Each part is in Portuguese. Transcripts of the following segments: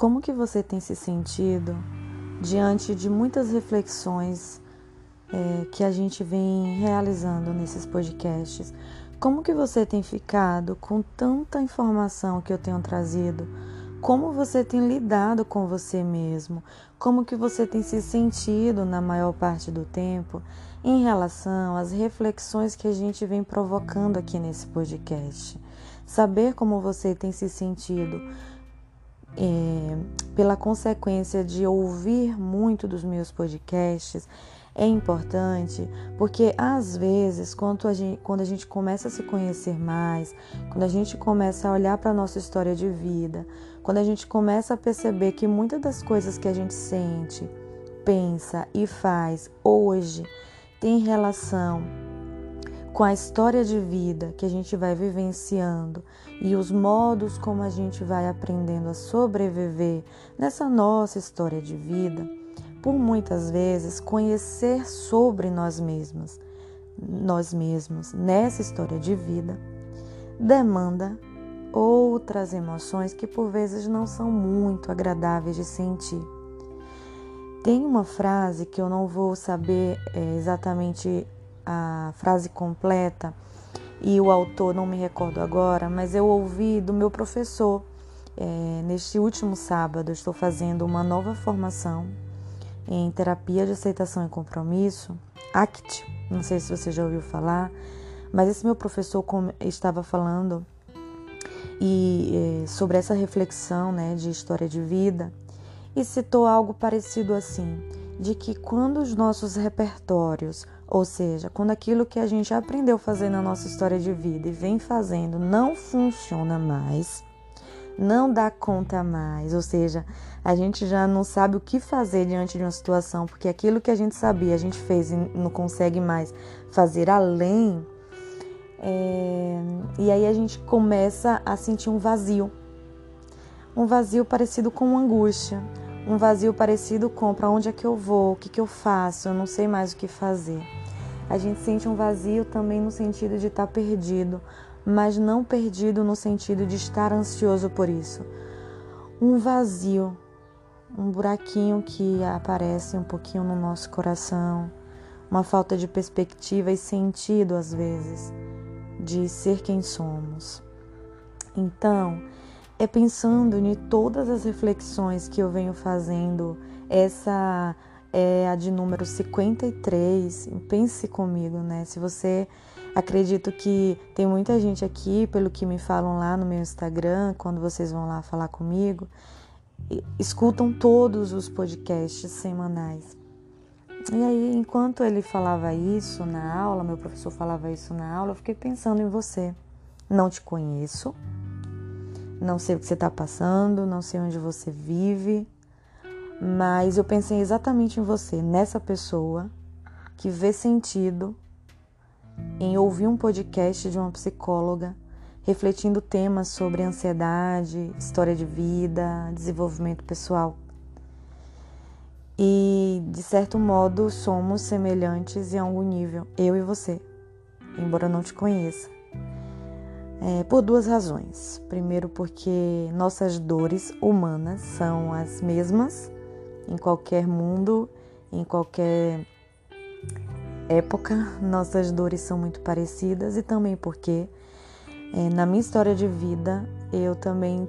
Como que você tem se sentido diante de muitas reflexões é, que a gente vem realizando nesses podcasts? Como que você tem ficado com tanta informação que eu tenho trazido? Como você tem lidado com você mesmo? Como que você tem se sentido na maior parte do tempo em relação às reflexões que a gente vem provocando aqui nesse podcast? Saber como você tem se sentido é, pela consequência de ouvir muito dos meus podcasts é importante porque às vezes quando a, gente, quando a gente começa a se conhecer mais, quando a gente começa a olhar para a nossa história de vida, quando a gente começa a perceber que muitas das coisas que a gente sente, pensa e faz hoje tem relação com a história de vida que a gente vai vivenciando e os modos como a gente vai aprendendo a sobreviver nessa nossa história de vida, por muitas vezes conhecer sobre nós mesmos, nós mesmos nessa história de vida, demanda outras emoções que por vezes não são muito agradáveis de sentir. Tem uma frase que eu não vou saber é, exatamente a frase completa e o autor não me recordo agora, mas eu ouvi do meu professor. É, neste último sábado, estou fazendo uma nova formação em terapia de aceitação e compromisso, ACT. Não sei se você já ouviu falar, mas esse meu professor estava falando e é, sobre essa reflexão, né, de história de vida e citou algo parecido assim, de que quando os nossos repertórios ou seja, quando aquilo que a gente aprendeu a fazer na nossa história de vida e vem fazendo não funciona mais, não dá conta mais, ou seja, a gente já não sabe o que fazer diante de uma situação, porque aquilo que a gente sabia, a gente fez e não consegue mais fazer além. É... E aí a gente começa a sentir um vazio, um vazio parecido com angústia, um vazio parecido com para onde é que eu vou, o que, que eu faço, eu não sei mais o que fazer. A gente sente um vazio também no sentido de estar tá perdido, mas não perdido no sentido de estar ansioso por isso. Um vazio, um buraquinho que aparece um pouquinho no nosso coração, uma falta de perspectiva e sentido às vezes de ser quem somos. Então, é pensando em todas as reflexões que eu venho fazendo, essa é a de número 53. Pense comigo, né? Se você acredito que tem muita gente aqui, pelo que me falam lá no meu Instagram, quando vocês vão lá falar comigo, escutam todos os podcasts semanais. E aí, enquanto ele falava isso na aula, meu professor falava isso na aula, eu fiquei pensando em você. Não te conheço, não sei o que você está passando, não sei onde você vive, mas eu pensei exatamente em você, nessa pessoa que vê sentido em ouvir um podcast de uma psicóloga refletindo temas sobre ansiedade, história de vida, desenvolvimento pessoal. E de certo modo somos semelhantes em algum nível, eu e você, embora eu não te conheça. É, por duas razões. Primeiro, porque nossas dores humanas são as mesmas em qualquer mundo, em qualquer época, nossas dores são muito parecidas e também porque é, na minha história de vida eu também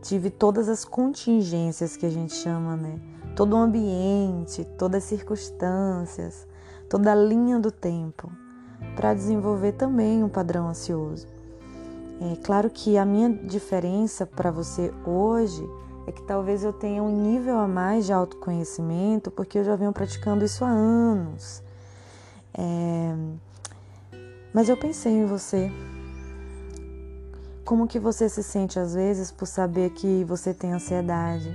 tive todas as contingências que a gente chama, né? Todo o ambiente, todas as circunstâncias, toda a linha do tempo para desenvolver também um padrão ansioso. É claro que a minha diferença para você hoje é que talvez eu tenha um nível a mais de autoconhecimento, porque eu já venho praticando isso há anos. É... Mas eu pensei em você. Como que você se sente às vezes por saber que você tem ansiedade?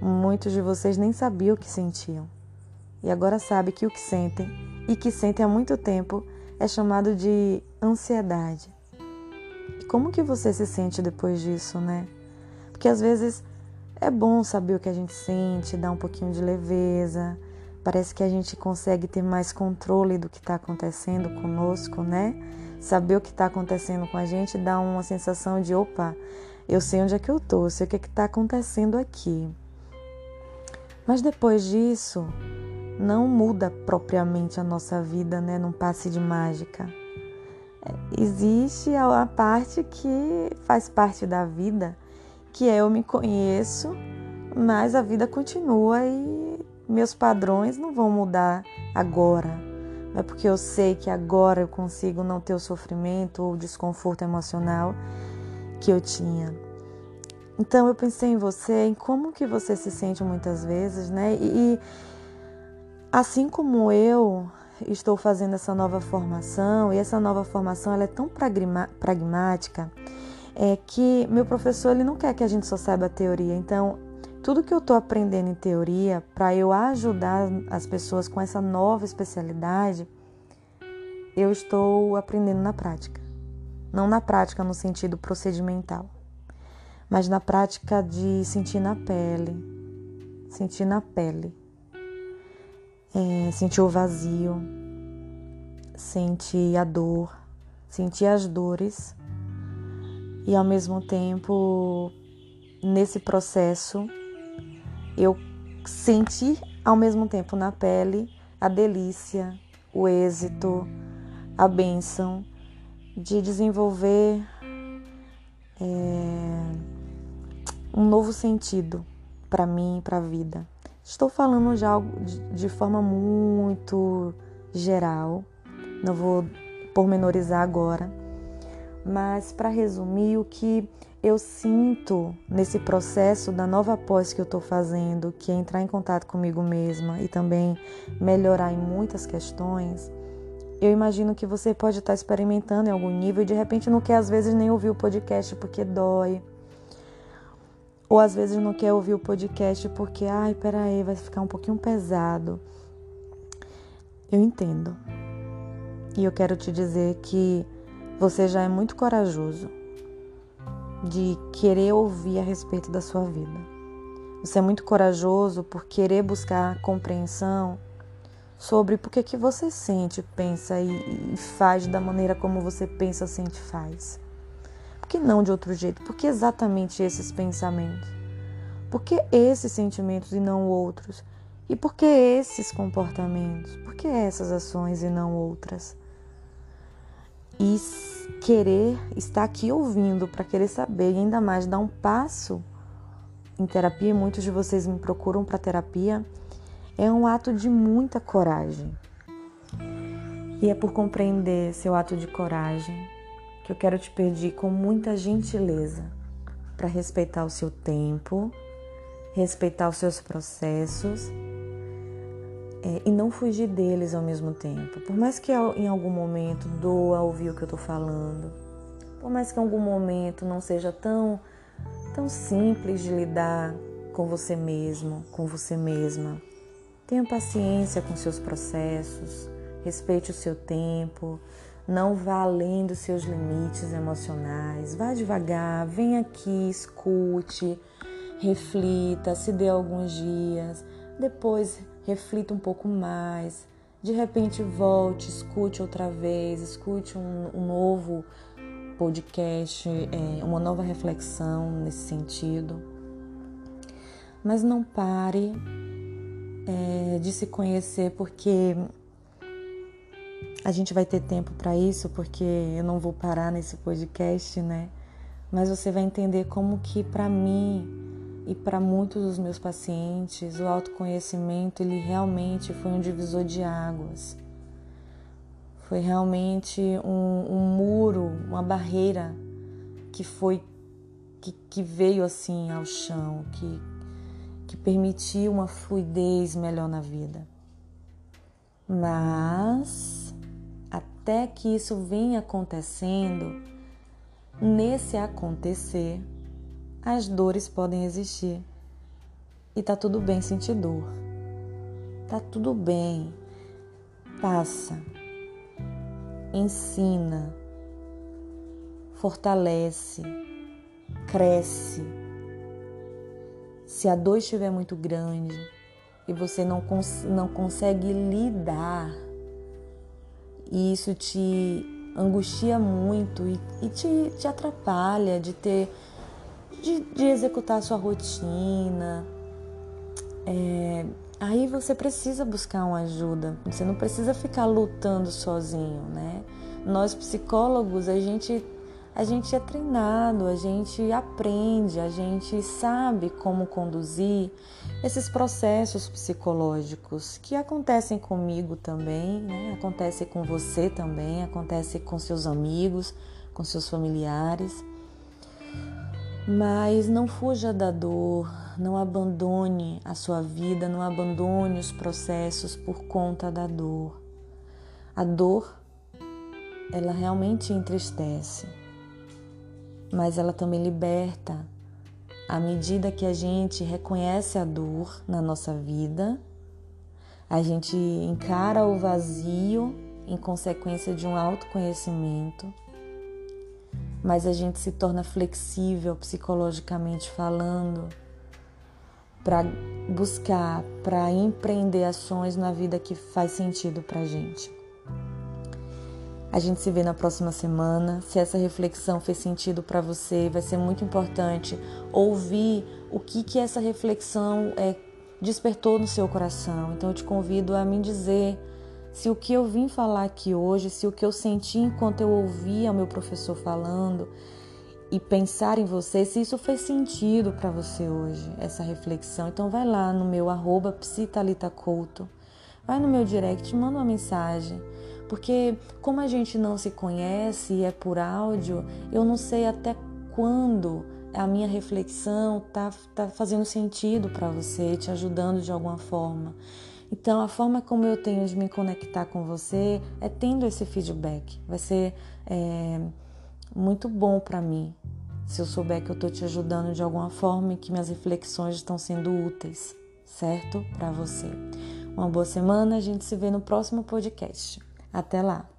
Muitos de vocês nem sabiam o que sentiam. E agora sabe que o que sentem e que sentem há muito tempo é chamado de ansiedade. E como que você se sente depois disso, né? Porque às vezes é bom saber o que a gente sente, dar um pouquinho de leveza. Parece que a gente consegue ter mais controle do que está acontecendo conosco, né? Saber o que está acontecendo com a gente dá uma sensação de opa, eu sei onde é que eu tô, eu sei o que é está acontecendo aqui. Mas depois disso, não muda propriamente a nossa vida, né, num passe de mágica. É, existe a parte que faz parte da vida, que é eu me conheço, mas a vida continua e meus padrões não vão mudar agora. Não é porque eu sei que agora eu consigo não ter o sofrimento ou o desconforto emocional que eu tinha. Então eu pensei em você, em como que você se sente muitas vezes, né? E, e assim como eu estou fazendo essa nova formação e essa nova formação ela é tão pragmática é que meu professor ele não quer que a gente só saiba teoria. Então tudo que eu estou aprendendo em teoria para eu ajudar as pessoas com essa nova especialidade, eu estou aprendendo na prática. Não na prática no sentido procedimental, mas na prática de sentir na pele, sentir na pele, é, sentir o vazio, sentir a dor, sentir as dores e ao mesmo tempo nesse processo eu senti ao mesmo tempo na pele a delícia, o êxito, a bênção de desenvolver é, um novo sentido para mim, para a vida. Estou falando já de, de forma muito geral, não vou pormenorizar agora, mas para resumir, o que eu sinto nesse processo da nova pós que eu estou fazendo, que é entrar em contato comigo mesma e também melhorar em muitas questões, eu imagino que você pode estar experimentando em algum nível e de repente não quer às vezes nem ouvir o podcast porque dói. Ou às vezes não quer ouvir o podcast porque, ai, peraí, vai ficar um pouquinho pesado. Eu entendo. E eu quero te dizer que você já é muito corajoso de querer ouvir a respeito da sua vida. Você é muito corajoso por querer buscar compreensão sobre por que, você sente, pensa e, e faz da maneira como você pensa, sente e faz. Por que não de outro jeito? Por que exatamente esses pensamentos? Por que esses sentimentos e não outros? E por que esses comportamentos? Por que essas ações e não outras? E querer estar aqui ouvindo para querer saber e ainda mais dar um passo em terapia, muitos de vocês me procuram para terapia, é um ato de muita coragem. E é por compreender seu ato de coragem que eu quero te pedir com muita gentileza para respeitar o seu tempo, respeitar os seus processos é, e não fugir deles ao mesmo tempo. Por mais que em algum momento doa ouvir o que eu estou falando, por mais que em algum momento não seja tão, tão simples de lidar com você mesmo, com você mesma, tenha paciência com seus processos, respeite o seu tempo, não vá além dos seus limites emocionais, vá devagar, vem aqui, escute, reflita, se dê alguns dias, depois reflita um pouco mais, de repente volte, escute outra vez, escute um, um novo podcast, é, uma nova reflexão nesse sentido. Mas não pare é, de se conhecer, porque a gente vai ter tempo para isso, porque eu não vou parar nesse podcast, né? Mas você vai entender como que para mim e para muitos dos meus pacientes, o autoconhecimento ele realmente foi um divisor de águas. Foi realmente um, um muro, uma barreira que foi que, que veio assim ao chão, que, que permitiu uma fluidez melhor na vida. Mas até que isso venha acontecendo, nesse acontecer, as dores podem existir. E tá tudo bem sentir dor. Tá tudo bem. Passa. Ensina. Fortalece. Cresce. Se a dor estiver muito grande e você não, cons não consegue lidar, e isso te angustia muito e, e te, te atrapalha de ter de, de executar sua rotina. É, aí você precisa buscar uma ajuda. Você não precisa ficar lutando sozinho, né? Nós psicólogos, a gente a gente é treinado, a gente aprende, a gente sabe como conduzir esses processos psicológicos que acontecem comigo também, né? acontece com você também, acontece com seus amigos, com seus familiares. Mas não fuja da dor, não abandone a sua vida, não abandone os processos por conta da dor. A dor, ela realmente entristece mas ela também liberta à medida que a gente reconhece a dor na nossa vida, a gente encara o vazio em consequência de um autoconhecimento, mas a gente se torna flexível psicologicamente falando para buscar, para empreender ações na vida que faz sentido para gente. A gente se vê na próxima semana. Se essa reflexão fez sentido para você, vai ser muito importante ouvir o que que essa reflexão é, despertou no seu coração. Então eu te convido a me dizer se o que eu vim falar aqui hoje, se o que eu senti enquanto eu ouvia o meu professor falando e pensar em você, se isso fez sentido para você hoje, essa reflexão. Então vai lá no meu arroba vai no meu direct, manda uma mensagem porque como a gente não se conhece e é por áudio, eu não sei até quando a minha reflexão tá, tá fazendo sentido para você, te ajudando de alguma forma. Então, a forma como eu tenho de me conectar com você é tendo esse feedback. Vai ser é, muito bom para mim se eu souber que eu estou te ajudando de alguma forma e que minhas reflexões estão sendo úteis, certo? Para você. Uma boa semana, a gente se vê no próximo podcast. Até lá!